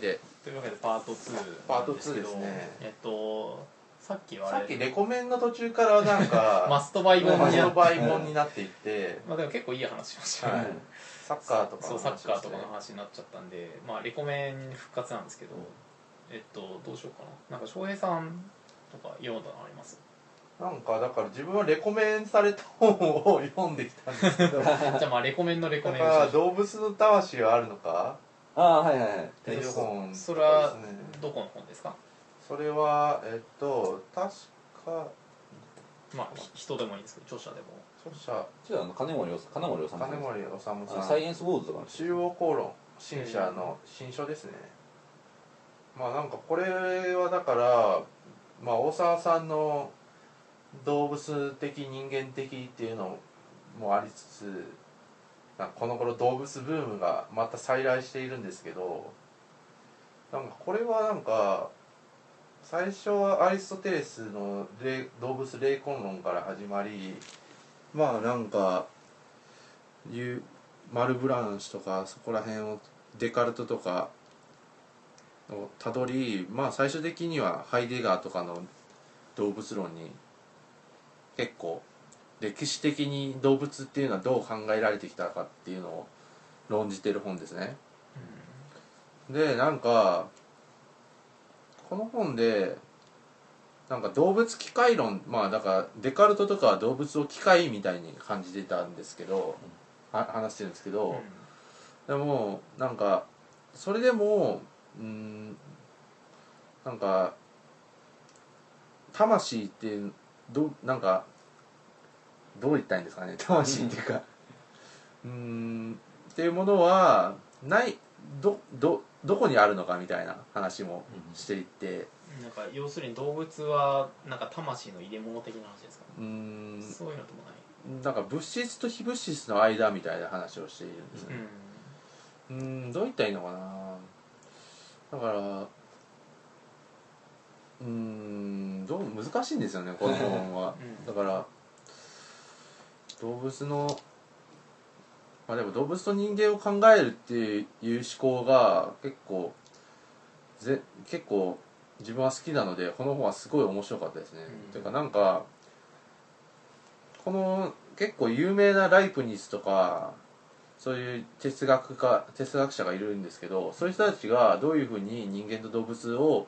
で。というわけでパート2パート2なんですね。えっとさっきはさっきレコメンの途中からなんか マストバイ本になっマストバイ本になっていって、まあでも結構いい話しました。よね、はい。サッカーとかそうサッカーとかの話になっちゃったんでまあレコメン復活なんですけど、えっとどうしようかな。なんか翔平さんとか読んだのあります？なんかだから自分はレコメンされた本を読んできたんですけど。じゃあまあレコメンのレコメン動物の魂はあるのか？ああはいはいはい。っていう本それはねどこの本ですか？それはえっと確かまあひ人でもいいんですけど著者でも。著者。じゃあ金森治金森治さん。金森治さん。サイエンスウォーズとかの中央公論新社の新書ですね。まあなんかこれはだからまあ大沢さんの動物的人間的っていうのもありつつこの頃動物ブームがまた再来しているんですけどなんかこれはなんか最初はアリストテレスの動物霊根論から始まりまあなんかマルブランシュとかそこら辺をデカルトとかをたどりまあ最終的にはハイデガーとかの動物論に結構歴史的に動物っていうのはどう考えられてきたかっていうのを論じてる本ですね。でなんかこの本でなんか動物機械論まあだからデカルトとかは動物を機械みたいに感じてたんですけど、は話してるんですけど、でもなんかそれでもうんなんか魂ってどなんかどう言ったらいいんですかね。魂っていうか。うん。っていうものはないどどどこにあるのかみたいな話もしていって。なんか要するに動物はなんか魂の入れ物的な話ですか、うん。そういうのともない。なんか物質と非物質の間みたいな話をしているんですね、ううん。どう言ったらいいのかな。だからうん。どう難しいんですよねこの本は、うん。だから動物のまあでも動物と人間を考えるっていう思考が結構ぜ結構自分は好きなのでこの本はすごい面白かったですね、うん。ていうかなんかこの結構有名なライプニスとかそういう哲学家哲学者がいるんですけどそういう人たちがどういうふうに人間と動物を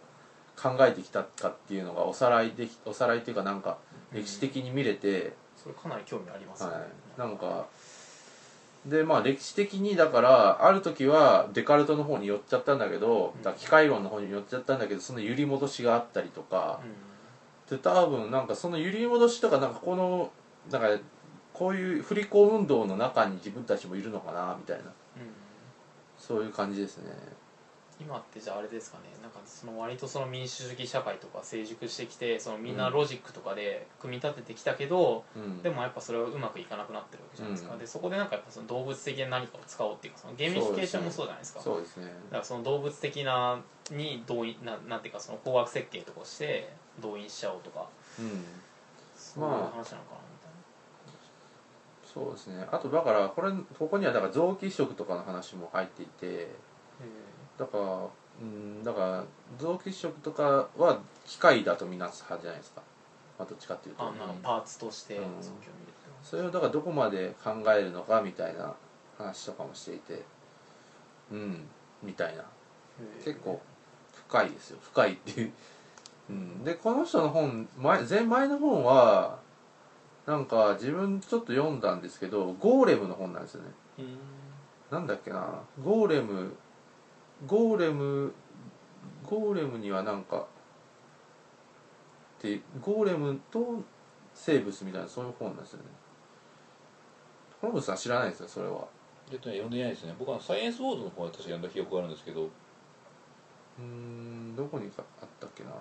考えてきたかっていうのがおさらいできおさらいっていうかなんか歴史的に見れて、それかなり興味ありますよね、はい、なんかでまあ歴史的にだからある時はデカルトの方に寄っちゃったんだけど、うん。機械論の方に寄っちゃったんだけどその揺り戻しがあったりとか、で多分なんかその揺り戻しとかなんかこのなんかこういう振り子運動の中に自分たちもいるのかなみたいな。うんうん。そういう感じですね今ってじゃああれですかね。なんかその割とその民主主義社会とか成熟してきてそのみんなロジックとかで組み立ててきたけど、うん。でもやっぱそれはうまくいかなくなってるわけじゃないですか、うん。でそこでなんかやっぱその動物的な何かを使おうっていうかそのゲーミフィケーションもそうじゃないですか。そうですね。だからその動物的なに動員ななんていうかその工学設計とかをして動員しちゃおうとか。うん。そういう話なのかなみたいそうですね。あとだからこれここにはだから臓器移植とかの話も入っていてな、だからうんだから臓器移植とかは機械だとみなす派じゃないですか、まあ、どっちかっていうと。あなんかパーツとしてうん。臓器を見るってそれをだからどこまで考えるのかみたいな話とかもしていて。うんみたいな。結構深いですよ。深いっていう、うん、でこの人の本前前前の本はなんか自分ちょっと読んだんですけどゴーレムの本なんですよね。なんだっけな。ゴーレムゴーレムゴーレムにはなんかでゴーレムと生物みたいなそういう本なんですよね。本部さん知らないですよそれは。えっとね読んでないですね。僕はサイエンスウォーズの方は確か読んだ記憶があるんですけど。うーんどこにかあったっけな。なん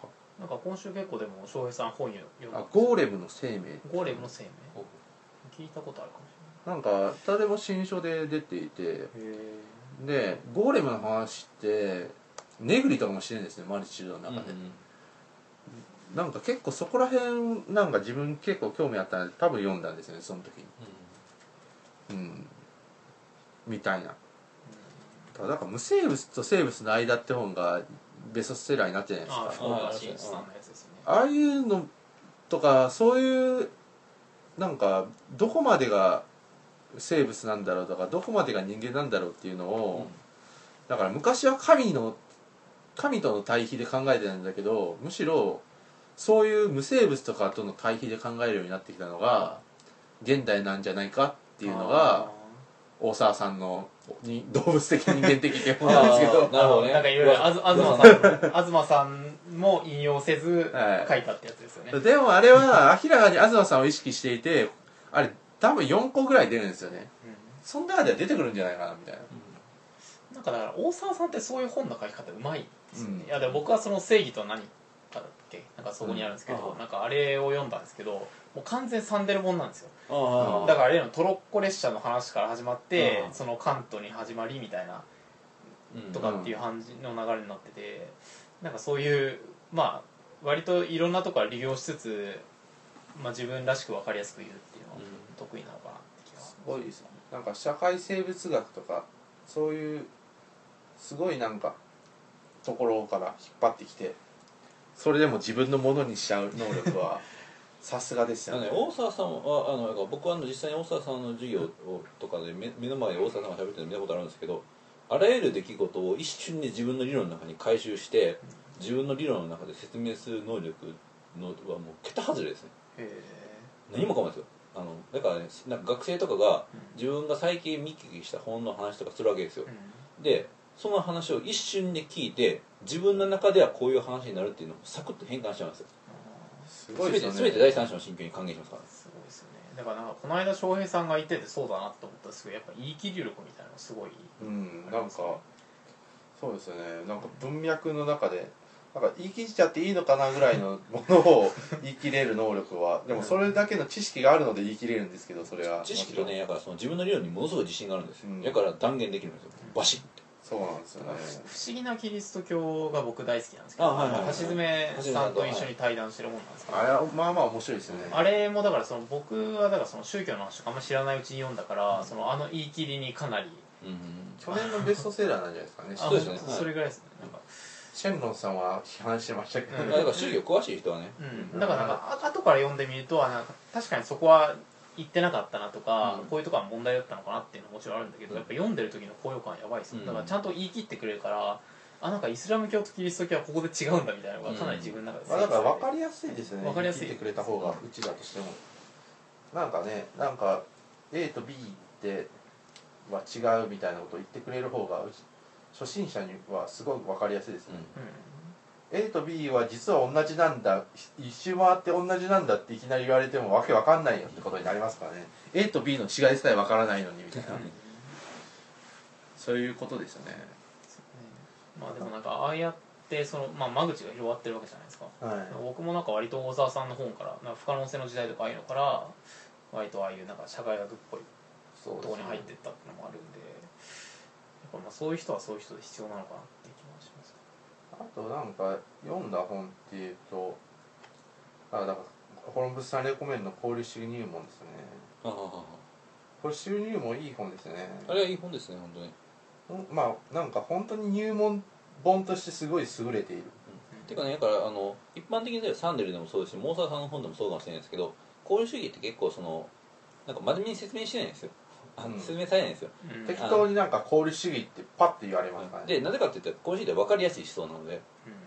か。なんか今週結構でも翔平さん本読んだあゴーレムの生命。ゴーレムの生命。聞いたことあるかも。しなんか誰も新書で出ていてでゴーレムの話ってネグリとかもしてるんですねマルチシードの中で、なんか結構そこら辺なんか自分結構興味あったので多分読んだんですよねその時に。うん。みたいな。だからなんか無生物と生物の間って本がベストセラーになってるじゃないですかああああいうのとかそういうなんかどこまでが生物なんだろうとかどこまでが人間なんだろうっていうのを、だから昔は神の神との対比で考えてたんだけどむしろそういう無生物とかとの対比で考えるようになってきたのが現代なんじゃないかっていうのが大沢さんのに動物的人間的っていうものなんですけど。なるほどね。なんかいろいろあず東さん 東さんも引用せずはい書いたってやつですよね、でもあれは明らかに東さんを意識していてあれ多分4個ぐらい出るんですよね。その中では出てくるんじゃないかなみたいな。なんかだから大沢さんってそういう本の書き方うまいですよね、うん。いやでも僕はその正義とは何かだっけ？なんかそこにあるんですけど、うん。なんかあれを読んだんですけどもう完全サンデル本なんですよ。ああだから例のトロッコ列車の話から始まって、うん。その関東に始まりみたいなうん。とかっていう感じの流れになってて、なんかそういうまあ割といろんなとこから利用しつつ、まあ、自分らしく分かりやすく言う。って得意なのかなって気がすごいですなんか社会生物学とかそういうすごいなんかところから引っ張ってきてそれでも自分のものにしちゃう能力は さすがですあよね。大沢さんはあの僕はあの実際に大沢さんの授業をとかで目目の前で大沢さんが喋ってるの見たことあるんですけどあらゆる出来事を一瞬で自分の理論の中に回収して自分の理論の中で説明する能力のはもう桁外れですね。へ何もかもですよあのだからねなんか学生とかが自分が最近見聞きした本の話とかするわけですよ。えうん。でその話を一瞬で聞いて自分の中ではこういう話になるっていうのをサクッと変換しちゃうんですよ。すごいですよね。全て全て第三者の心境に還元しますから。すごいですよね。だからなんかこの間翔平さんが言っててそうだなと思ったんですけどやっぱ言い切り力みたいなのすごいうんなんかそうですよね。なんか文脈の中でなんか言い切っちゃっていいのかなぐらいのものを言い切れる能力は。でもそれだけの知識があるので言い切れるんですけどそれは。知識とねだからその自分の理論にものすごい自信があるんですよ、うん。だから断言できるんですよ。バシッて。そうなんですよね。不思議なキリスト教が僕大好きなんですけどあはいはいはい。橋爪さんと一緒に対談してるもんなんですけど。あれはまあまあ面白いですよね。あれもだからその僕はだからその宗教の話とかあんま知らないうちに読んだから、そのあの言い切りにかなりうんうん。去年のベストセラーなんじゃないですかね。あそうですね。それぐらいですね。なんかシェンロンさんは批判してましたけど、うん。だから宗教詳しい人はね、うん、だからなんかあ後から読んでみるとあなんか確かにそこは言ってなかったなとか、うん。こういうとこは問題だったのかなっていうのももちろんあるんだけど、うん。やっぱ読んでる時の高揚感やばいですよ、うん。だからちゃんと言い切ってくれるからあなんかイスラム教とキリスト教はここで違うんだみたいなのがかなり自分の中でまあ、だから分かりやすいですよね。分かりやすい。聞いてくれた方がうちだとしても。なんかねなんか A と B っては違うみたいなことを言ってくれる方がうち初心者にはすごく分かりやすいですね、う A と B は実は同じなんだ。一周回って同じなんだっていきなり言われてもわけわかんないよってことになりますからね。A と B の違いさえわからないのにみたいな。そういうことですよね。んまあでもなんかああやってその、まあ、間口が広がってるわけじゃないですか。はい。僕もなんか割と大沢さんの本から不可能性の時代とかああいうのから割とああいうなんか社会学っぽいところに入ってったっていうのもあるんでやっぱまあそういう人はそういう人で必要なのかなって気もします。あとなんか読んだ本っていうとあだからコロンブスさんレコメンの交流主義入門ですね。ああこれ収入もいい本ですね。あれはいい本ですね本当に。ほんまあなんか本当に入門本としてすごい優れている。ていうかねだからあの一般的に言えばサンデルでもそうですしモーサーさんの本でもそうかもしれないですけど交流主義って結構そのなんか真面目に説明しないんですよあのうん説明されないんですよ、うん。適当になんか交流主義ってパッて言われますからね。でなぜかって言ったら交流主義って分かりやすい思想なので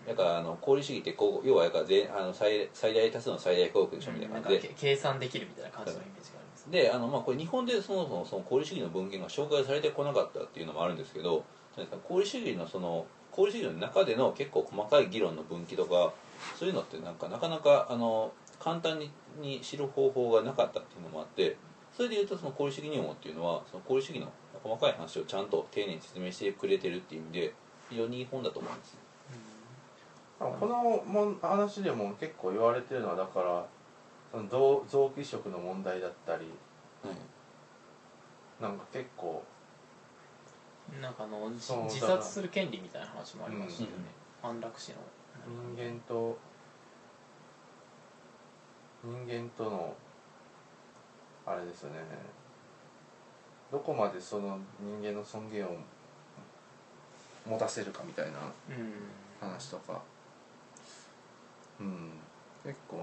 だからあの交流主義ってこう要はだから全あの最最大多数の最大幸福でしょみたいな感じで、計算できるみたいな感じのイメージがありますであの、まあ、これ日本でそもそもその交流主義の文献が紹介されてこなかったっていうのもあるんですけどなんですか交流主義のその交流主義の中での結構細かい議論の分岐とかそういうのってなんかなかなかあの簡単にに知る方法がなかったっていうのもあってそれでいうとその交流主義入門っていうのはその交流主義の細かい話をちゃんと丁寧に説明してくれてるっていう意味で非常にいい本だと思いますこのもん話でも結構言われてるのはだからその臓臓器移植の問題だったりはい。なんか結構なんかあの自殺する権利みたいな話もありましたよね、安楽死の。人間と人間とのあれですよね。どこまでその人間の尊厳を持たせるかみたいなうん。話とか。うん。結構ね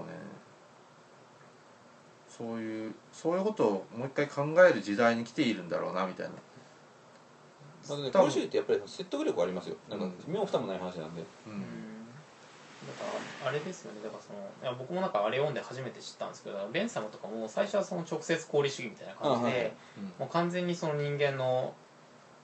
そういうそういうことをもう一回考える時代に来ているんだろうなみたいな。まあね、ってやっぱり説得力ありますよ。なんかうん。身も蓋もない話なんで、ううんあれですよね。だからそのいや僕もなんかあれ読んで初めて知ったんですけどベンサムとかも最初はその直接功利主義みたいな感じで、あはいはい。もう完全にその人間の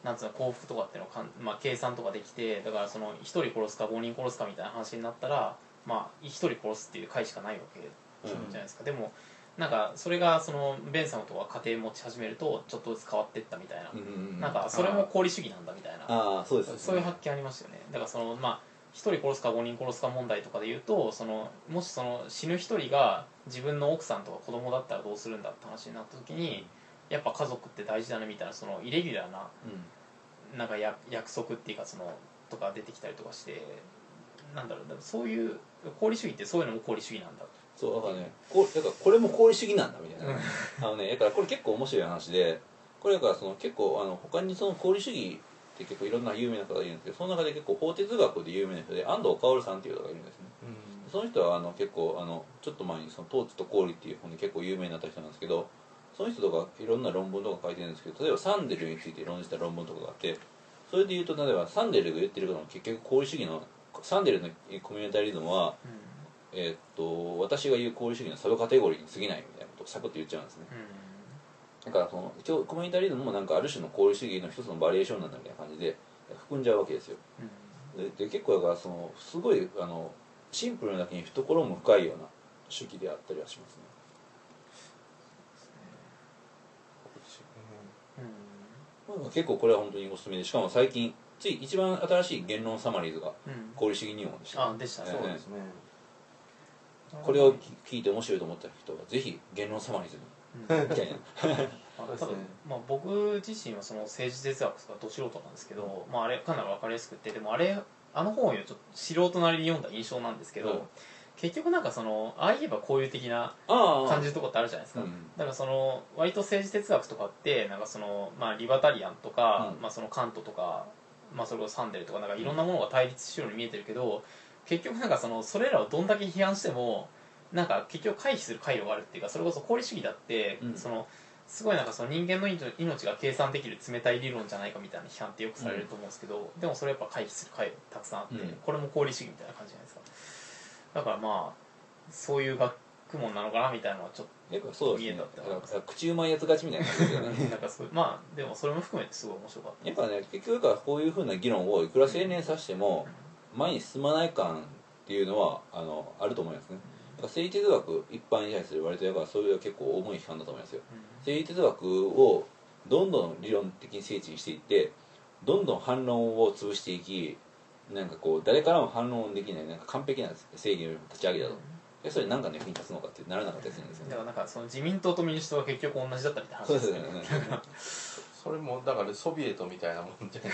なんつうの幸福とかっていうのをかん、まあ、計算とかできてだからその1人殺すか5人殺すかみたいな話になったらまあ1人殺すっていう回しかないわけじゃないですか、でもなんかそれがそのベンサムとか家庭持ち始めるとちょっとずつ変わっていったみたいな、うんうんうん。なんかそれも功利主義なんだみたいな。ああそうですよね。そういう発見ありますよね。だからそのまあ1人殺すか5人殺すか問題とかで言うとそのもしその死ぬ1人が自分の奥さんとか子供だったらどうするんだって話になった時にやっぱ家族って大事だねみたいなそのイレギュラーなうん。なんかや約束っていうかそのとか出てきたりとかしてなんだろうそういう功利主義ってそういうのも功利主義なんだ。そうだからねこうだからこれも功利主義なんだみたいな、あのねだからこれ結構面白い話でこれだからその結構あの他にその功利主義って結構いろんな有名な方がいるんですけどその中で結構法哲学で有名な人で安藤薫さんっていう方がいるんですね。その人はあの結構あのちょっと前にその「統治と公理」っていう本で結構有名になった人なんですけどその人とかいろんな論文とか書いてるんですけど例えばサンデルについて論じた論文とかがあってそれで言うと例えばサンデルが言ってることも結局功利主義のサンデルのコミュニタリズムは、えーっと私が言う功利主義のサブカテゴリーに過ぎないみたいなことをサクッと言っちゃうんですねだからその一応コミュニタリズムもなんかある種の功利主義の一つのバリエーションなんだみたいな感じで含んじゃうわけですよ。でで結構だからそのすごいあのシンプルなだけに懐も深いような主義であったりはしますね。まあ結構これは本当におすすめでしかも最近つい一番新しい言論サマリーズが功利主義入門でした、あでしたねそうですね。これを聞いて面白いと思った人はぜひ言論サマリーズにみたいな。ま あ、多分、まあ、僕自身はその政治哲学とかど素人なんですけど、まあ、あれかなり分かりやすくてでもあれあの本をちょっと素人なりに読んだ印象なんですけど、うん。結局なんかそのああ言えばこういう的なあ感じるとこってあるじゃないですか、うん。だからその割と政治哲学とかってなんかその、まあ、リバタリアンとか、うんまあ、そのカントとか、まあ、それこそサンデルとかなんかいろんなものが対立してるように見えてるけど結局なんかそのそれらをどんだけ批判してもなんか結局回避する回路があるっていうかそれこそ功利主義だって、うん。そのすごいなんかその人間の命命が計算できる冷たい理論じゃないかみたいな批判ってよくされると思うんですけど、でもそれやっぱ回避する回路たくさんあって、うん。これも功利主義みたいな感じじゃないですか。だからまあそういう学問なのかなみたいなのはちょっやっぱそうですね。見えたってだから口うまいやつ勝ちみたいな感じですよね。となんかそうまあでもそれも含めてすごい面白かった。やっぱね結局こういうふうな議論をいくら青年さしても前に進まない感っていうのはあのあると思いますね政治哲学一般に対する割とやっぱそういう結構重い批判だと思いますよ。政治哲学をどんどん理論的に精緻にしていってどんどん反論を潰していきなんかこう誰からも反論できないなんか完璧な正義を立ち上げたと。でそれ何かの役に立つのかってならなかったりするんですよね。だからなんかその自民党と民主党は結局同じだったみたいな話ですすよね。ね それもだからソビエトみたいなもんじゃな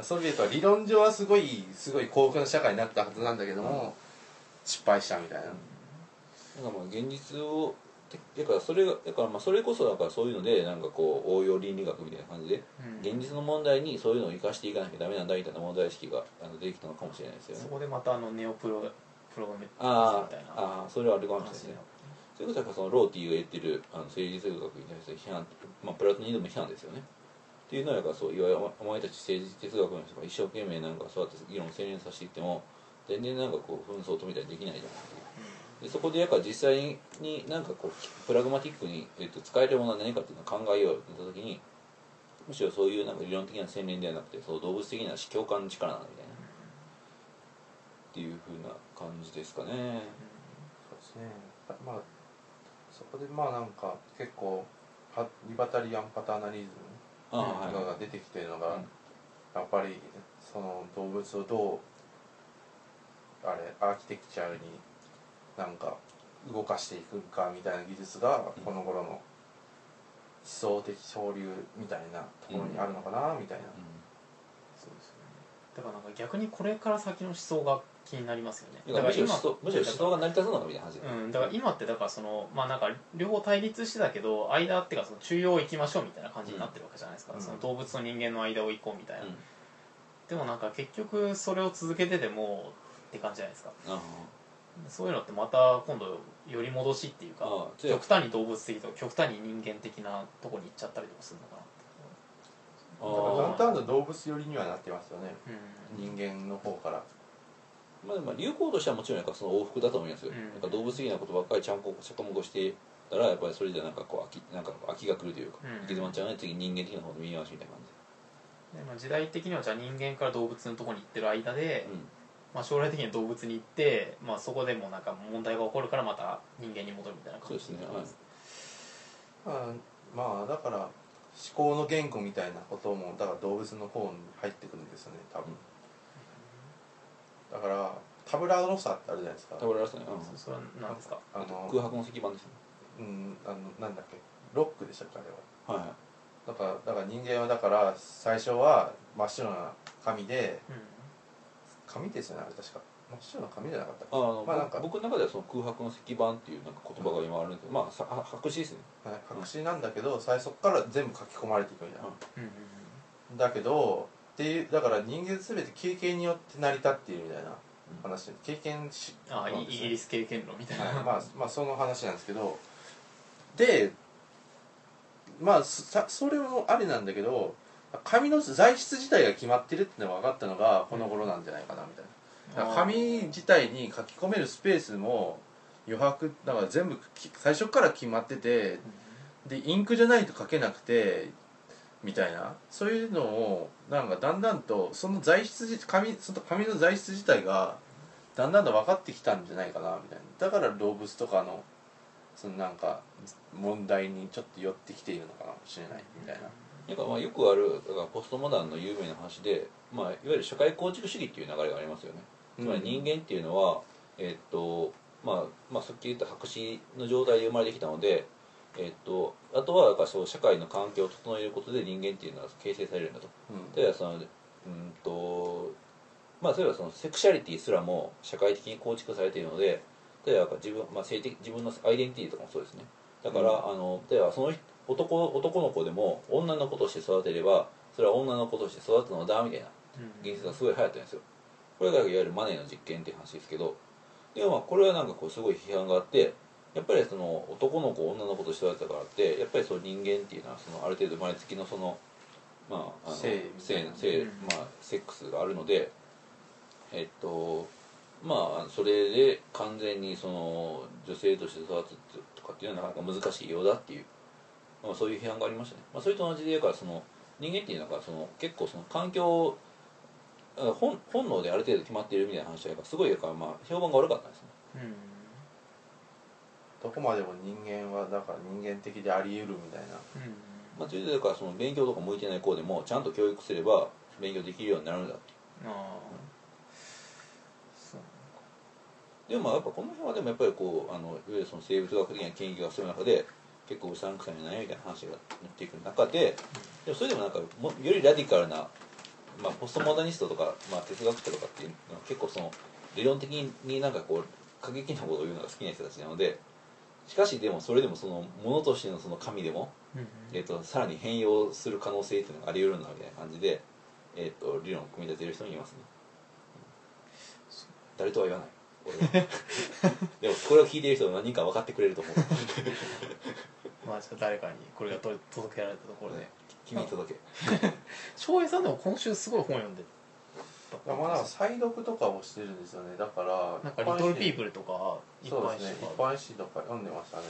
いソビエトは理論上はすごいすごい幸福な社会になったはずなんだけども、失敗したみたいな、なんかまあ現実をだからそれがだからまあそれこそだからそういうのでなんかこう応用倫理学みたいな感じでうん。現実の問題にそういうのを生かしていかなきゃダメなんだみたいな問題意識があの出てきたのかもしれないですよね。そこでまたあのネオプロプログラムあみたいな。あああそれはあるかもしれないですね。話になってそれこそやっぱそのローティーが言ってるあの政治哲学に対する批判、まあ、プラトニズム批判ですよね。っていうのはやっぱそういわゆるお前たち政治哲学の人が一生懸命なんかそうやって議論を精錬させていっても全然なんかこう紛争を止めたりできないじゃんっていうでそこでやっぱ実際になんかこうプラグマティックに、えっと使えるものは何かっていうのを考えようとった時にむしろそういうなんか理論的な洗練ではなくてその動物的な共感の力なんだみたいなっていうふうな感じですかね。そうですね。まあそこでまあなんか結構はリバタリアンパターナリズムが出てきてるのが、うんやっぱりその動物をどうあれアーキテクチャになんか動かしていくかみたいな技術がうん。この頃の思想的潮流みたいなところにあるのかなみたいな、そうですよね。だからなんか逆にこれから先の思想が気になりますよね。うん、だからむしろ思想むしろ思想が成り立つのかみたいな話で、うん、だから今ってだからそのまあなんか両方対立してたけど間っていうかその中央行きましょうみたいな感じになってるわけじゃないですか、うん。その動物と人間の間を行こうみたいな、うん。でもなんか結局それを続けててもって感じじゃないですか。あそういうのってまた今度より戻しっていうか極端に動物的とか極端に人間的なとこに行っちゃったりとかするのかなあだからだんだんと動物寄りにはなってますよね。うん。人間の方から。まあ、まあ流行としてはもちろんなんかその往復だと思いますよ、うん。なんか動物的なことばっかりちゃんこちゃかもこしてたらやっぱりそれでなんかこう飽きなんか飽きが来るというか、うん。行き詰まっちゃうね次人間的な方の見回しみたいな感でまあ時代的にはじゃあ人間から動物のとこに行ってる間で、じまあ、将来的には動物に行って、まあ、そこでもなんか問題が起こるからまた人間に戻るみたいな感じそうですね。はい。まあまあだから思考の言語みたいなこともだから動物の方に入ってくるんですよね多分、だからタブラロサってあるじゃないですか。うん食べられましたね、そそれは何ですか？あの空白の石板ですね。うんあのなんだっけ？ロックでしたっけあれは。はいはい。だからだから人間はだから最初は真っ白な紙でうん紙ですよねあれ確か。真っ白な紙じゃなかったっけ？あの、まあなんか僕の中ではその空白の石板っていうなんか言葉が今あるんですけど、まあさは白紙ですね。はい、白紙なんだけど最初から全部書き込まれていくみたいな、うん。うんだけどっていうだから人間全て経験によって成り立っているみたいな話。経験しああイイギリス経験論みたいな、はい、まあまあその話なんですけど。でまあさそれもありなんだけど紙の材質自体が決まってるってのが分かったのがこの頃なんじゃないかなみたいな。紙自体に書き込めるスペースも余白だから全部き最初から決まっててでインクじゃないと書けなくてみたいな。そういうのをなんかだんだんとその材質自紙その紙の材質自体がだんだんと分かってきたんじゃないかなみたいな。だから動物とかのそのなんか問題にちょっと寄ってきているのかもしれないみたいななんかまあよくあるだからポストモダンの有名な話で、まあ、いわゆる社会構築主義っていう流れがありますよね。つまり人間っていうのは、えっとまあ、まあさっき言った白紙の状態で生まれてきたので、えっとあとはだからそう社会の環境を整えることで人間っていうのは形成されるんだと。うん。例えばそのうんとまあ例えばそのセクシャリティすらも社会的に構築されているので例えば自分、まあ、性的自分のアイデンティティとかもそうですね。だから、うん。あの例えばその人男男の子でも女の子として育てればそれは女の子として育つのだみたいなうん。現実がすごい流行ってるんですよ。これがいわゆるマネーの実験っていう話ですけど。でもまあこれはなんかこうすごい批判があってやっぱりその男の子女の子として育てたからってやっぱりその人間っていうのはそのある程度生まれつきのそのまああの性性性うん。まあセックスがあるのでえっとまあそれで完全にその女性として育つとかっていうのはなかなか難しいようだっていう、まあ、そういう批判がありましたね、まあ、それと同じで言うからその人間っていうのがその結構その環境あ本本能である程度決まっているみたいな話はやっぱすごいだからまあ評判が悪かったんですね。うん。どこまでも人間はだから人間的であり得るみたいな。うん。まあ、それでだからその勉強とか向いてない子でもちゃんと教育すれば勉強できるようになるんだってああ。そうでもまあやっぱこの辺はでもやっぱりこうあのいわゆるその生物学的な研究がする中で結構うさんくさいんじゃないみたいな話がなっていく中ででもそれでもなんかもよりラディカルな、まあ、ポストモダニストとか、まあ、哲学者とかっていうのは結構その理論的になんかこう過激なことを言うのが好きな人たちなのでしかしでもそれでもそのものとしてのその神でも、うんえっとさらに変容する可能性っていうのがあり得るんだみたいな感じで、えっと理論を組み立てる人もいますね。誰とは言わない。俺は。でもこれを聞いている人は何人か分かってくれると思うまあじゃあ誰かにこれがと届けられたところで。君に届け。翔平さんでも今週すごい本読んでたまあなんか再読とかをしてるんですよね。だからなんかリトルピープルとか一そうですね。般紙とか一般誌とか読んでましたね。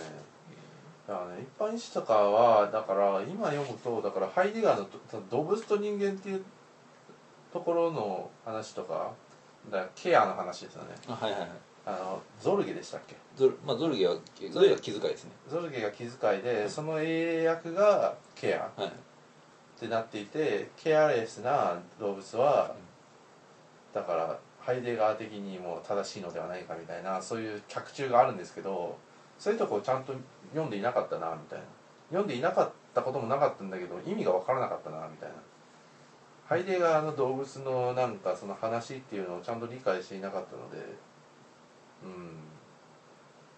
だからね一般誌とかはだから今読むとだからハイデガーの動物と人間っていうところの話とかだからケアの話ですよね。あはいはいはいあのゾルゲでしたっけ？ゾル,、まあ、ゾルゲはゾルゲは気遣いですね。ゾルゲが気遣いでその英訳がケアはい。ってなっていてケアレスな動物はだからハイデガー的にも正しいのではないかみたいなそういう脚注があるんですけどそういうとこをちゃんと読んでいなかったなみたいな。読んでいなかったこともなかったんだけど意味が分からなかったなみたいな。ハイデガーの動物のなんかその話っていうのをちゃんと理解していなかったのでうん。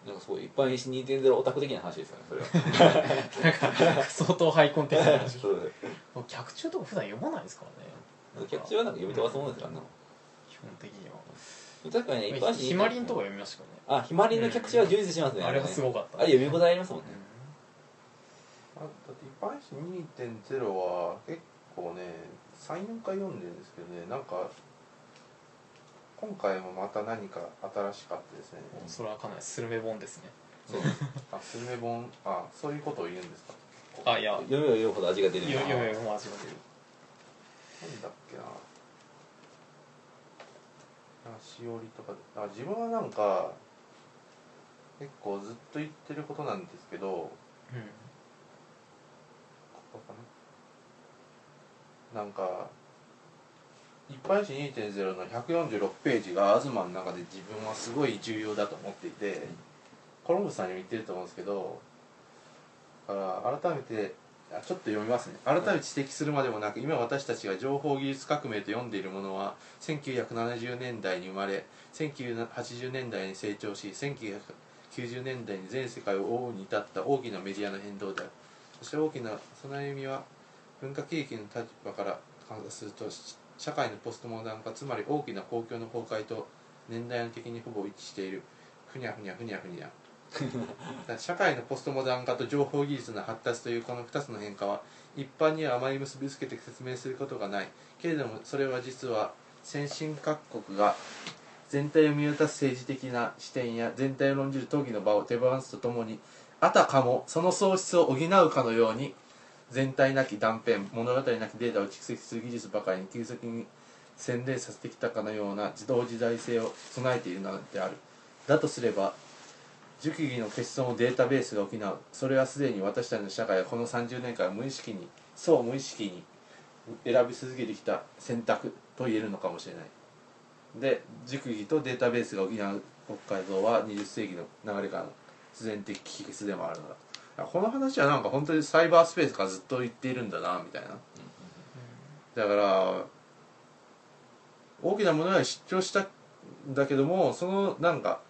なんかすごい一般誌2.0オタク的な話ですよねそれは。相当ハイコンテンツな話。そうで脚注とか普段読まないですからね。客中はなんか読み飛ばすものですからね。基本的には。確かにね一般ひまりんとか読みましたけどね。あひまりんの客中は充実しますね。あれはすごかった。あれ読み応えありますもんね。あだって一般紙2.0は結構ね34回読んでるんですけどねなんか今回もまた何か新しかったですね。うんそれはかなりスルメ本ですね。そう。あスルメ本？あそういうことを言うんですか？あいや。読めば読むほど味が出るよ。読めも味が出る。なんだっけな。あしおりとか。あ自分はなんか結構ずっと言ってることなんですけどここかな。なんか一般紙2.0の146ページが東の中で自分はすごい重要だと思っていてコロンブスさんにも言ってると思うんですけどだから改めてあちょっと読みますね。改めて指摘するまでもなく今私たちが情報技術革命と読んでいるものは1970年代に生まれ1980年代に成長し1990年代に全世界を覆うに至った大きなメディアの変動である。そして大きなその歩みは文化景気の立場から観察すると社会のポストモダン化つまり大きな公共の崩壊と年代的にほぼ一致している。ふにゃふにゃふにゃふにゃ。社会のポストモダン化と情報技術の発達というこの2つの変化は一般にはあまり結びつけて説明することがない。けれどもそれは実は先進各国が全体を見渡す政治的な視点や全体を論じる討議の場を手放すとともにあたかもその喪失を補うかのように全体なき断片物語なきデータを蓄積する技術ばかりに急速に洗練させてきたかのような自動自在性を備えているのである。だとすれば熟議の欠損をデータベースが補うそれはすでに私たちの社会はこの30年間無意識にそう無意識に選び続けてきた選択と言えるのかもしれない。で熟議とデータベースが補う国会像は20世紀の流れからの必然的危機でもあるのだ。この話はなんか本当にサイバースペースからずっと言っているんだなみたいな。だから大きなものは出張したんだけどもそのなんか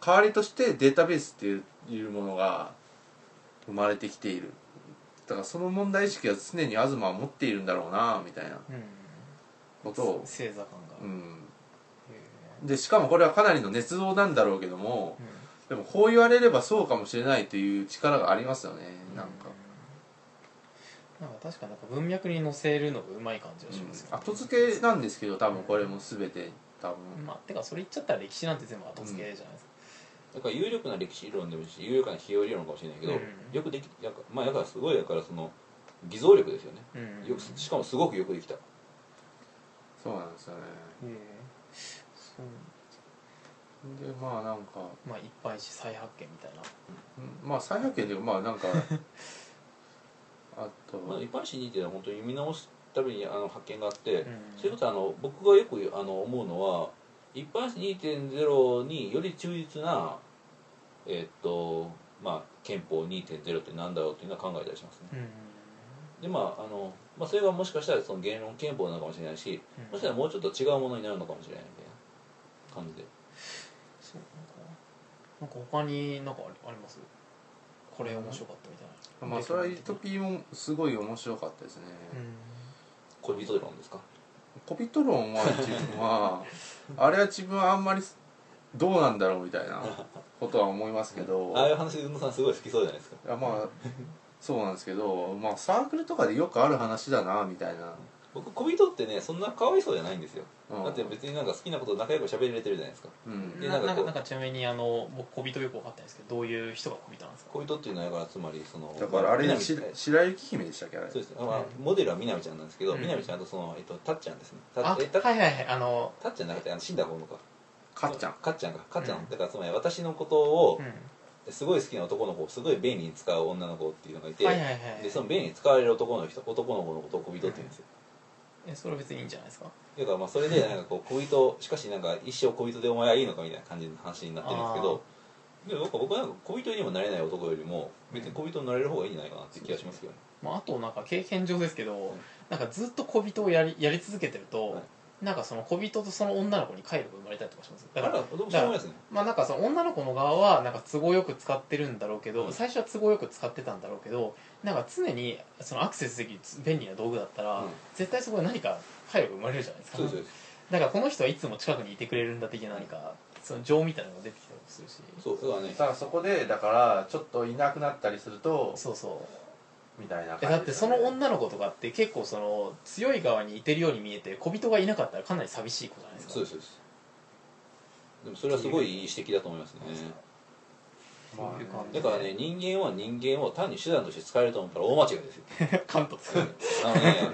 代わりとしてデータベースっていうものが生まれてきている。だからその問題意識は常に東は持っているんだろうなみたいな。うんことを、星座感が、うん、へでしかもこれはかなりの捏造なんだろうけどもえでもこう言われればそうかもしれないという力がありますよねなんか、なんか確かなんか文脈に載せるのがうまい感じがしますよ、うん。後付けなんですけど多分これも全て多分、まあてかそれ言っちゃったら歴史なんて全部後付けじゃないですか、だから有力な歴史理論でもいいし有力な費用理論かもしれないけど、うん。よくできやかまあだからすごいだからその偽造力ですよね、うん。よくしかもすごくよくできた。そうなんですよね。へえそうでまあなんか。まあいっぱいし再発見みたいな。うん。まあ再発見でまあなんか。あと、まあ、一般紙にっていうのは本当に見直すためにあの発見があって、うん。そういうことはあの僕がよくあの思うのは一般紙2.0により忠実なえっとまあ憲法2.0ってなんだろうっていうのは考えたりしますね。うん。でまああの、まあ、それがもしかしたらその言論憲法なのかもしれないしうん。もしかしたらもうちょっと違うものになるのかもしれないみたいな感じでそうなんかなんか他になんかあります？これ面白かったみたいな。まあそれはユートピーもすごい面白かったですね、恋人論ですか？コビト論は自分は あれは自分はあんまりどうなんだろうみたいなことは思いますけど。ああいう話宇野さんすごい好きそうじゃないですか。いやまあそうなんですけどまあサークルとかでよくある話だなみたいな、僕恋人ってねそんなかわいそうじゃないんですよ、うん。だって別になんか好きなこと仲良く喋れてるじゃないですか。うん。ななんでなんかこうかなんかちなみにあの僕小人よく分かったんですけどどういう人が小人なんですか？恋人っていうのはだからつまりそのだからあれまあし南白雪姫でしたっけあれ。そうです、まあうん。モデルはみなみちゃんなんですけど、うん。みなみちゃんとその、えっと、たっちゃんですね。あたえたはいはいはい。あのたっちゃんなくてあの死んだ方のかかっちゃん。かっちゃんか。かっちゃん、うん。だからつまり私のことをう、ん。すごい好きな男の子をすごい便利に使う女の子っていうのがいて、はいはいはい。でその便利に使われる男の人男の子のことを恋人って言うんですよ、えそれは別にいいんじゃないですか？だからまあそれでなんかこう恋人しかしなんか一生恋人でお前はいいのかみたいな感じの話になってるんですけどでも僕僕はなんか恋人にもなれない男よりも別に恋人になれる方がいいんじゃないかなって気がしますけどね。まあ、あとなんか経験上ですけど、なんかずっと小人をやりやり続けてると、はい。なんかその小人とその女の子に快楽が生まれたりとかしますだからね。まあなんかその女の子の側はなんか都合よく使ってるんだろうけど、うん。最初は都合よく使ってたんだろうけどなんか常にそのアクセスできる便利な道具だったら、うん。絶対そこで何か快楽生まれるじゃないですか。そうですそうです。だからこの人はいつも近くにいてくれるんだ的な何かその情みたいなのが出てきたりもするし。そうだからね。だからそこでだからちょっといなくなったりするとそうそう。みたいなえだってその女の子とかって結構その強い側にいてるように見えて小人がいなかったらかなり寂しい子じゃないですか。そうですそうです。でもそれはすごいいい指摘だと思いますねまあだからね人間は人間を単に手段として使えると思ったら大間違いですよ。カント。つくあのね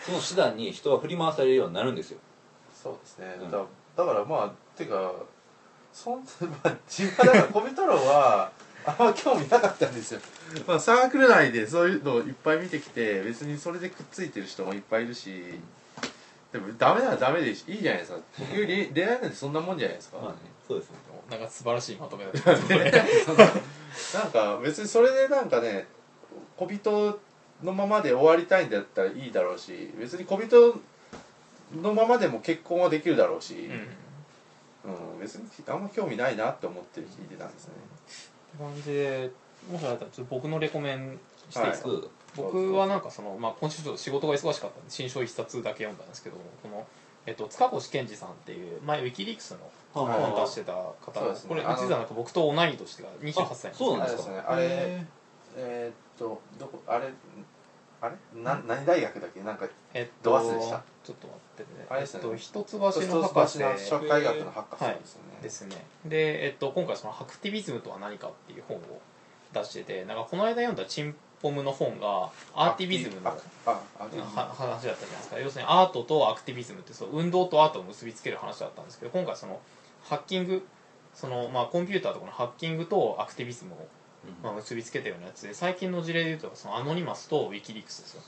その手段に人は振り回されるようになるんですよ。そうですね、うん。だだからまあてかそん、まあ、自分はだからコビトロはあんま興味なかったんですよ、まあ、サークル内でそういうのをいっぱい見てきて別にそれでくっついてる人もいっぱいいるしでもダメならダメでいいじゃないですか。結局恋恋愛なんてそんなもんじゃないですか、まあねそうですねなんか素晴らしいまとめだった。ん でなんか別にそれでなんかね小人のままで終わりたいんだったらいいだろうし別に小人のままでも結婚はできるだろうし、うん。うん、別にあんま興味ないなって思って聞いてたんですね。って感じでもしあれだったらちょっと僕のレコメンしていいですか、そう僕はなんかその、まあ、今週ちょっと仕事が忙しかったんで新書一冊だけ読んだんですけどこの、えっと、塚越健二さんっていう前ウィキリークスのはい本出してた方ですね。これあの実はなんか僕と同い年が28歳あそうなんですかね。あれへえーっとどこあれあれ？な何大学だっけ？なんかえっとど忘れした？ちょっと待ってね。あれですね。えっと、一橋一の博士の社会学の博士ですよね、ですね。で、えっと、今回そのハクティビズムとは何かっていう本を出しててなんかこの間読んだチンポムの本がアーティビズムの話だったじゃないですか。要するにアートとアクティビズムってそう運動とアートを結びつける話だったんですけど今回そのハッキングそのまあコンピューターとかのハッキングとアクティビズムをまあ結びつけたようなやつで最近の事例でいうとそのアノニマスとウィキリークスですよ。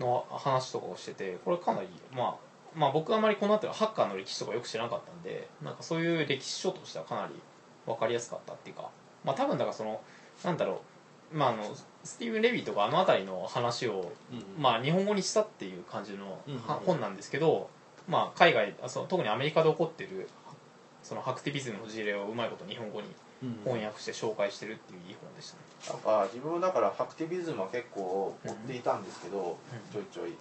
の話とかをしててこれかなりまあまあ僕はあまりこの後はハッカーの歴史とかよく知らなかったんでなんかそういう歴史書としてはかなり分かりやすかったっていうかまあ多分だからそのなんだろうまああのスティーブン・レビーとかあの辺りの話をまあ日本語にしたっていう感じのうんは本なんですけど、まあ海外あその特にアメリカで起こってるそのハクティビズムの事例をうまいこと日本語に翻訳して紹介してるっていういい本でしたね。なんか自分もだからハクティビズムは結構追っていたんですけど、ちょいちょい。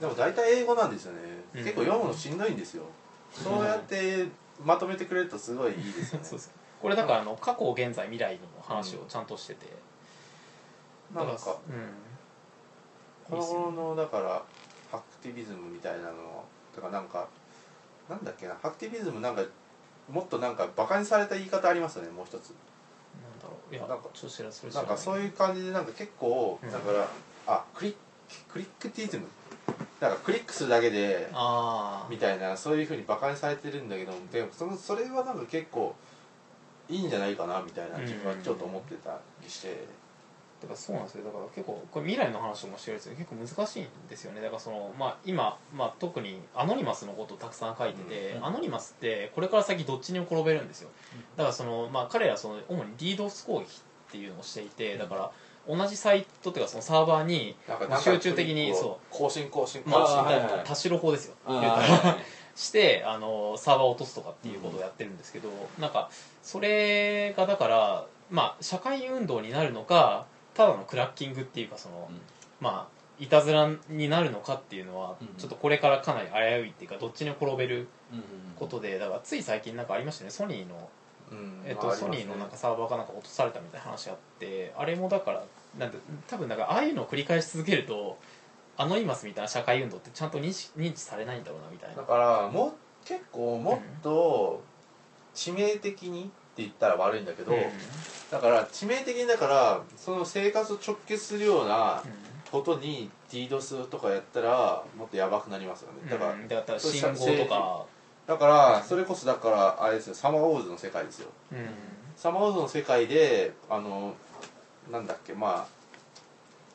でも大体英語なんですよね、うん。結構読むのしんどいんですよ、そうやってまとめてくれるとすごいいいですよね。そうです。これだからあの過去現在未来の話をちゃんとしてて、なんかだからこの頃のだからハクティビズムみたいなのとかなんかなんだっけなハクティビズムなんかもっとなんかバカにされた言い方ありますよねもう一つ。うん、なんだろう。いやなんかちょっと知らそれ知らなんかそういう感じでなんか結構うん。だから、あクリッククリックティズム。なんかクリックするだけでみたいなそういうふうにバカにされてるんだけどでもそのそれはなんか結構いいんじゃないかなみたいな自分はちょっと思ってたりして、だからそうなんですよ。だから結構これ未来の話もしてるんですけど結構難しいんですよね。だからその、まあ、今、まあ、特にアノニマスのことをたくさん書いてて、うん。アノニマスってこれから先どっちにも転べるんですよ。だからその、まあ、彼らはその主に DDoS 攻撃っていうのをしていてだから同じサイトっていうかそのサーバーに集中的にこそう。更新更新更まあ、新あーはいはい。田代法ですよ。あ言うたら。ーしてあのサーバーを落とすとかっていうことをやってるんですけど、なんかそれがだからまあ社会運動になるのかただのクラッキングっていうかその、うん。まあいたずらになるのかっていうのは、うんちょっとこれからかなり危ういっていうかどっちにも転べることでだからつい最近なんかありましたね。ソニーの、うん。えっとソニーのなんかサーバーがなんか落とされたみたいな話があってあれもだからなんて多分なんかああいうのを繰り返し続けるとアノニマスみたいな社会運動ってちゃんと認識認知されないんだろうなみたいな。だからも結構もっと致命的に言ったら悪いんだけど、うん。だから致命的にだからその生活を直結するようなことに DDoS とかやったらもっとやばくなりますよね。だから、信号とか、だからそれこそだからあれですよサマーウォーズの世界ですよ。うん。サマーウォーズの世界であのなんだっけま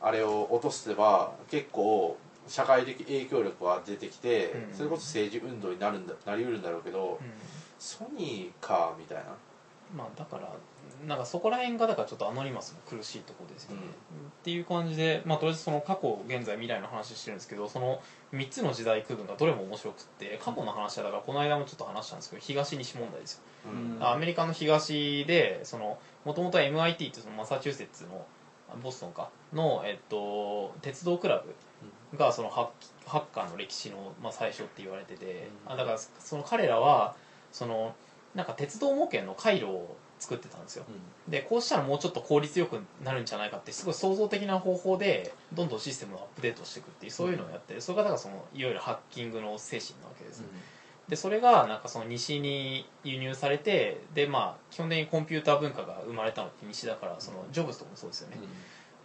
ああれを落とせば結構社会的影響力が出てきて、うん。それこそ政治運動になるんだなりうるんだろうけど、ソニーかみたいなまあだからなんかそこら辺がだからちょっとアノニマスの苦しいところですよね、うん。っていう感じでまあとりあえずその過去現在未来の話してるんですけどその3つの時代区分がどれも面白くって過去の話はだからこの間もちょっと話したんですけど東西問題ですよ。うん。アメリカの東でもともと MIT ってそのマサチューセッツのあボストンか。の、えっと、鉄道クラブがそのハッハッカーの歴史の、まあ、最初って言われてて、うん。あだからその彼らはそのなんか鉄道模型の回路を作ってたんですよ。でこうしたらもうちょっと効率よくなるんじゃないかってすごい創造的な方法でどんどんシステムをアップデートしていくっていうそういうのをやってそれがだからそのいわゆるハッキングの精神なわけです、でそれがなんかその西に輸入されてでまあ基本的にコンピューター文化が生まれたのって西だからそのジョブズとかもそうですよね、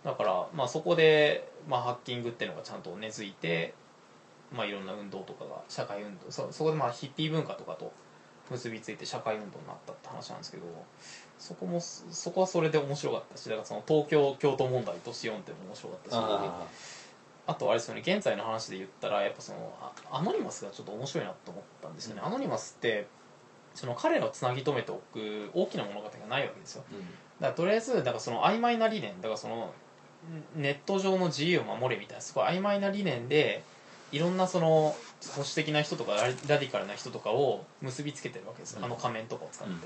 だからまあそこで、まあ、ハッキングっていうのがちゃんと根付いて、まあ、いろんな運動とかが社会運動そそこでまあヒッピー文化とかと結びついて社会運動になったって話なんですけどそこもそそこはそれで面白かったしだからその東京京都問題として読んでも面白かったしああとあれですよね現在の話で言ったらやっぱそのあアノニマスがちょっと面白いなと思ったんですよね、アノニマスってその彼らをつなぎ止めておく大きな物語がないわけですよ。ーうん。だからとりあえずだからその曖昧な理念だからそのんネット上の自由を守れみたいなすごい曖昧な理念でいろんなその保守的な人とかララディカルな人とかを結びつけてるわけですよ、うん。あの仮面とかを使って、うん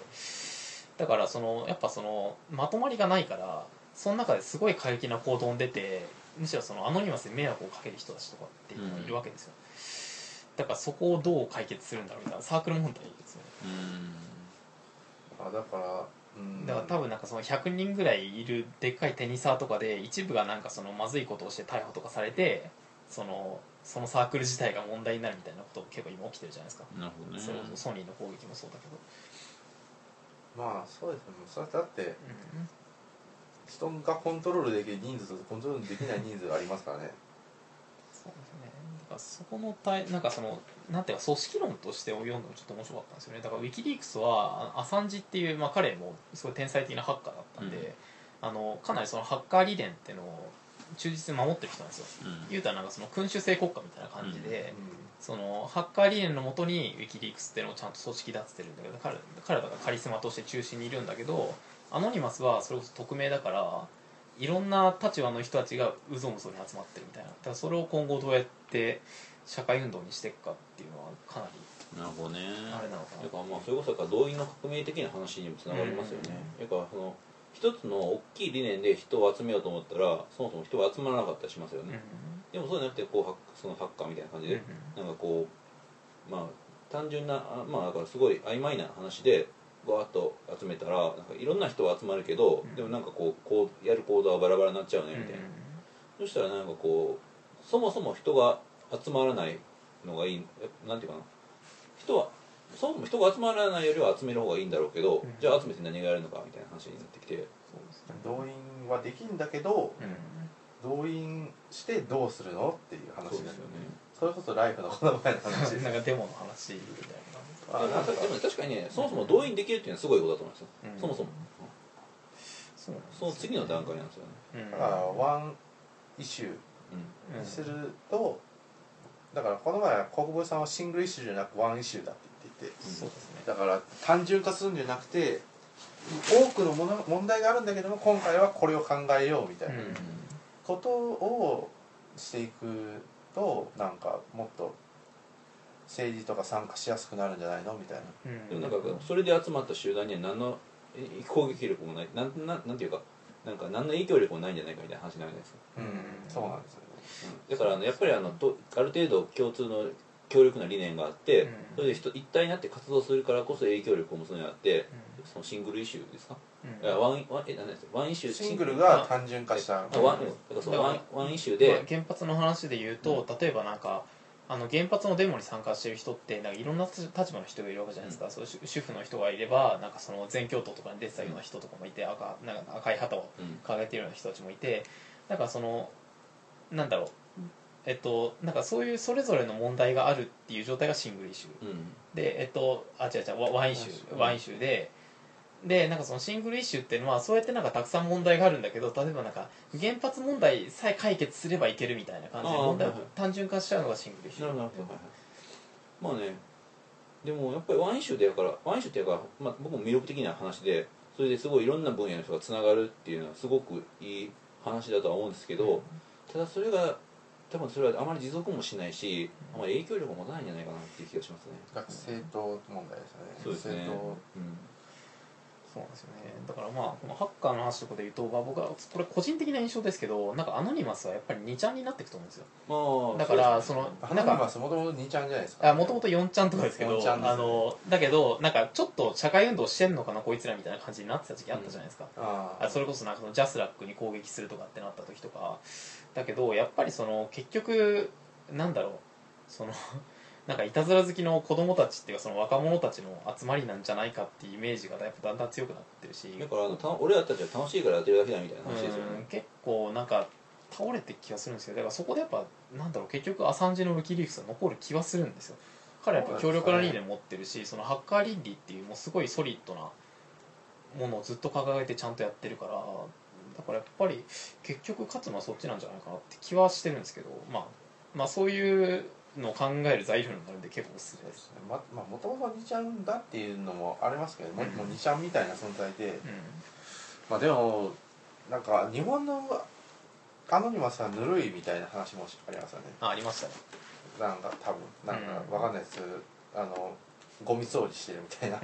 だからそのやっぱそのまとまりがないからその中ですごい過激な行動に出てむしろそのアノニマスに迷惑をかける人たちとかっていうのがいるわけですよ、だからそこをどう解決するんだろうみたいなサークル問題ですよね。うん。あだからうん。だから多分なんかその100人ぐらいいるでっかいテニサーとかで一部がなんかそのまずいことをして逮捕とかされてそのそのサークル自体が問題になるみたいなことが結構今起きてるじゃないですか、なるほどね。それこそソニーの攻撃もそうだけど、まあそうですね。それだってうん。人がコントロールできる人数とコントロールできない人数がありますからね。そうですね。だからそこの対なんかそのなんていうか組織論として読んでもちょっと面白かったんですよね。だからウィキリークスはあアサンジっていう、まあ、彼もすごい天才的なハッカーだったんで、あのかなりそのハッカー理念っていうのを忠実に守ってる人なんですよ。うん。言うたらなんかその君主制国家みたいな感じで、うそのハッカー理念のもとにウィキリークスっていうのをちゃんと組織立ててるんだけど彼彼らがカリスマとして中心にいるんだけどアノニマスはそれこそ匿名だからいろんな立場の人たちがうぞうむぞに集まってるみたいな。だからそれを今後どうやって社会運動にしていくかっていうのはかなりなるほどね。あれなのかなだからまあそれこそ動員の革命的な話にもつながりますよね、だからその一つの大きい理念で人を集めようと思ったらそもそも人が集まらなかったりしますようん。ね、でもそうじゃなくてこうハッそのハッカーみたいな感じで、なんかこうまあ単純なあまあだからすごい曖昧な話でわーっと集めたらなんかいろんな人が集まるけど、うん。でもなんかこうこうやる行動はバラバラになっちゃうねうんみたいな、そしたらなんかこうそもそも人が集まらないのがいいえなんていうかな。人はそもそも人が集まらないよりは集める方がいいんだろうけど、うん。じゃあ集めて何がやるのかみたいな話になってきて、そうですね。動員はできんだけどうん。動員してどうするのっていう話ですよね。それこそライフのこの前の話 なんかデモの話みたいな。あなんかでも確かにねそもそも動員できるっていうのはすごいことだと思いますよ、うん。そもそも、そうなんですその次の段階なんですよね、うん。だからワンイシューにするとだからこの前は国分さんはシングルイシューじゃなくワンイシューだって言って。そうですね。だから単純化するんじゃなくて多くのもの問題があるんだけども今回はこれを考えようみたいなうんことをしていくとなんかもっと政治とか参加しやすくなるんじゃないのみたいな。うん。でもなんかそれで集まった集団には何のえ攻撃力もない。なんなんなんていうかなんか何の影響力もないんじゃないかみたいな話になるじゃないですか、うん。そうなんですよね。だからあのやっぱりあのとある程度共通の強力な理念があって、うん。それで人一体になって活動するからこそ影響力を持つのにあって、そのシングルイシューですか、ワンワンえ何ですかワンイシューシングルが単純化したあワンだからそのワンワンイシューで、まあ原発の話で言うと、例えばなんかあの原発のデモに参加してる人ってなんかいろんな立場の人がいるわけじゃないですか、そう主主婦の人がいればなんかその全共闘とかに出てたような人とかもいて赤なんか赤い旗をうん。掲げてるような人たちもいてなんかそのなんだろうえっとなんかそういうそれぞれの問題があるっていう状態がシングルイシュ。ーうん。でえっとあ違う違うワワンイシュー。ワンイシューで。でなんかそのシングルイシューっていうのはそうやってなんかたくさん問題があるんだけど例えばなんか原発問題さえ解決すればいけるみたいな感じで問題を単純化しちゃうのがシングルイシュー。なるほど、はいはい、まあねでもやっぱりワンイシューでやからワンイシューってやから、まあ、僕も魅力的な話でそれですごいいろんな分野の人がつながるっていうのはすごくいい話だとは思うんですけど、ただそれが多分それはあまり持続もしないしあまり影響力を持たないんじゃないかなっていう気がしますね。学生党問題ですよね。そうですね。学生党うん。そうなんですよね。だからまあこのハッカーの話とかで言うと、まあ、僕はこれ個人的な印象ですけどなんかアノニマスはやっぱり2ちゃんになっていくと思うんですよ。まあだからそのアなんかナニマスもともと2ちゃんじゃないですか。あもともと4ちゃんとかですけど4ちゃんですね。あのだけどなんかちょっと社会運動してんのかなこいつらみたいな感じになってた時期あったじゃないですか、ああそれこそなんかそのジャスラックに攻撃するとかってなった時とかだけどやっぱりその結局なんだろう。その なんかいたずら好きの子供たちっていうかその若者たちの集まりなんじゃないかっていうイメージがやっぱだんだん強くなってるし。だからあのた俺らたちは楽しいからやってるだけだみたいな話ですよね。うん結構なんか倒れてる気がするんですよ。だからそこでやっぱなんだろう結局アサンジのウィキリーフスが残る気はするんですよ。彼はやっぱ強力な理念持ってるしそのハッカー倫理っていうもうすごいソリッドなものをずっと掲げてちゃんとやってるからだからやっぱり結局勝つのはそっちなんじゃないかなって気はしてるんですけどまあまあそういうのを考える材料になるんで結構おすすめです。ままあもともと2ちゃんだっていうのもありますけど、もうんもう2ちゃんみたいな存在で。うん。まあでもなんか日本のアノニマスはぬるいみたいな話もありますよね。あありましたね。なんか多分なんかうん。わかんないです。あのゴミ掃除してるみたいな、うん。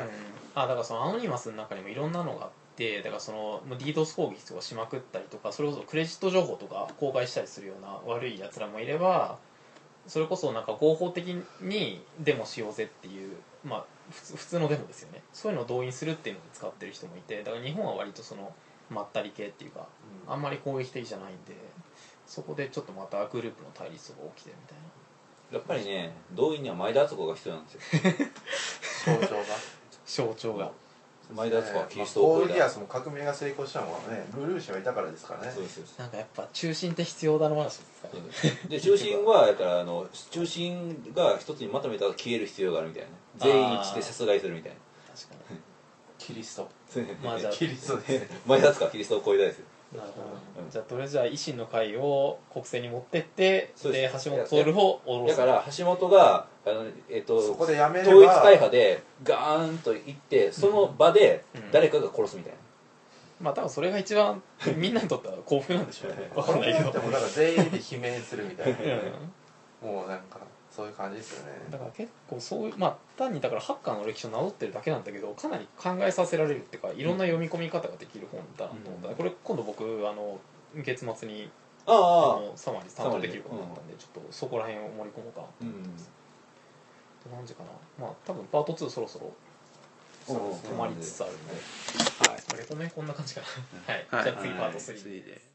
あだからそのアノニマスの中にもいろんなのがあってだからそのもう DDoS 攻撃とかしまくったりとかそれこそクレジット情報とか公開したりするような悪いやつらもいればそれこそなんか合法的にデモしようぜっていうまあ普通普通のデモですよね。そういうのを動員するっていうので使ってる人もいてだから日本は割とそのまったり系っていうかあんまり攻撃的じゃないんでそこでちょっとまたグループの対立が起きてるみたいな。やっぱりね動員には前田敦子が必要なんですよ。象徴が。象徴が前田敦子はキリストを超えたルギアスも革命が成功したのはねルルーシュがいたからですからね。そうですなんかやっぱ中心って必要だな話ですかそうですで中心はだからあの中心が一つにまとめたら消える必要があるみたいな。全員一致で殺害するみたいな。確かに。キリスト。まあじゃあキリストですね。前田敦子はキリストを超えたですよなるほど、うん。じゃあとりあえずじゃあ維新の会を国政に持ってってで橋本徹を下ろす。だから橋本があの、えっとそこでやめれば。統一会派でガーンと行ってその場でうん。誰かが殺すみたいな、まあ多分それが一番みんなにとっては幸福なんでしょうね。分かんないけど。でもなんか全員で罷免するみたいな。うもうなんかそういう感じですよね。んだから結構そういうまあ単にだからハッカーの歴史を名乗ってるだけなんだけどかなり考えさせられるっていうかいろんな読み込み方ができる本だなと思った、うん。これ今度僕あの月末にああ。あのサマリー担当できることになったんでちょっとそこら辺を盛り込もうかなうんって感じかな。まあ多分パート2そろそろ止まりつつあるんで、はい、レコメンこんな感じかな、はい、じゃあ次パート3 3で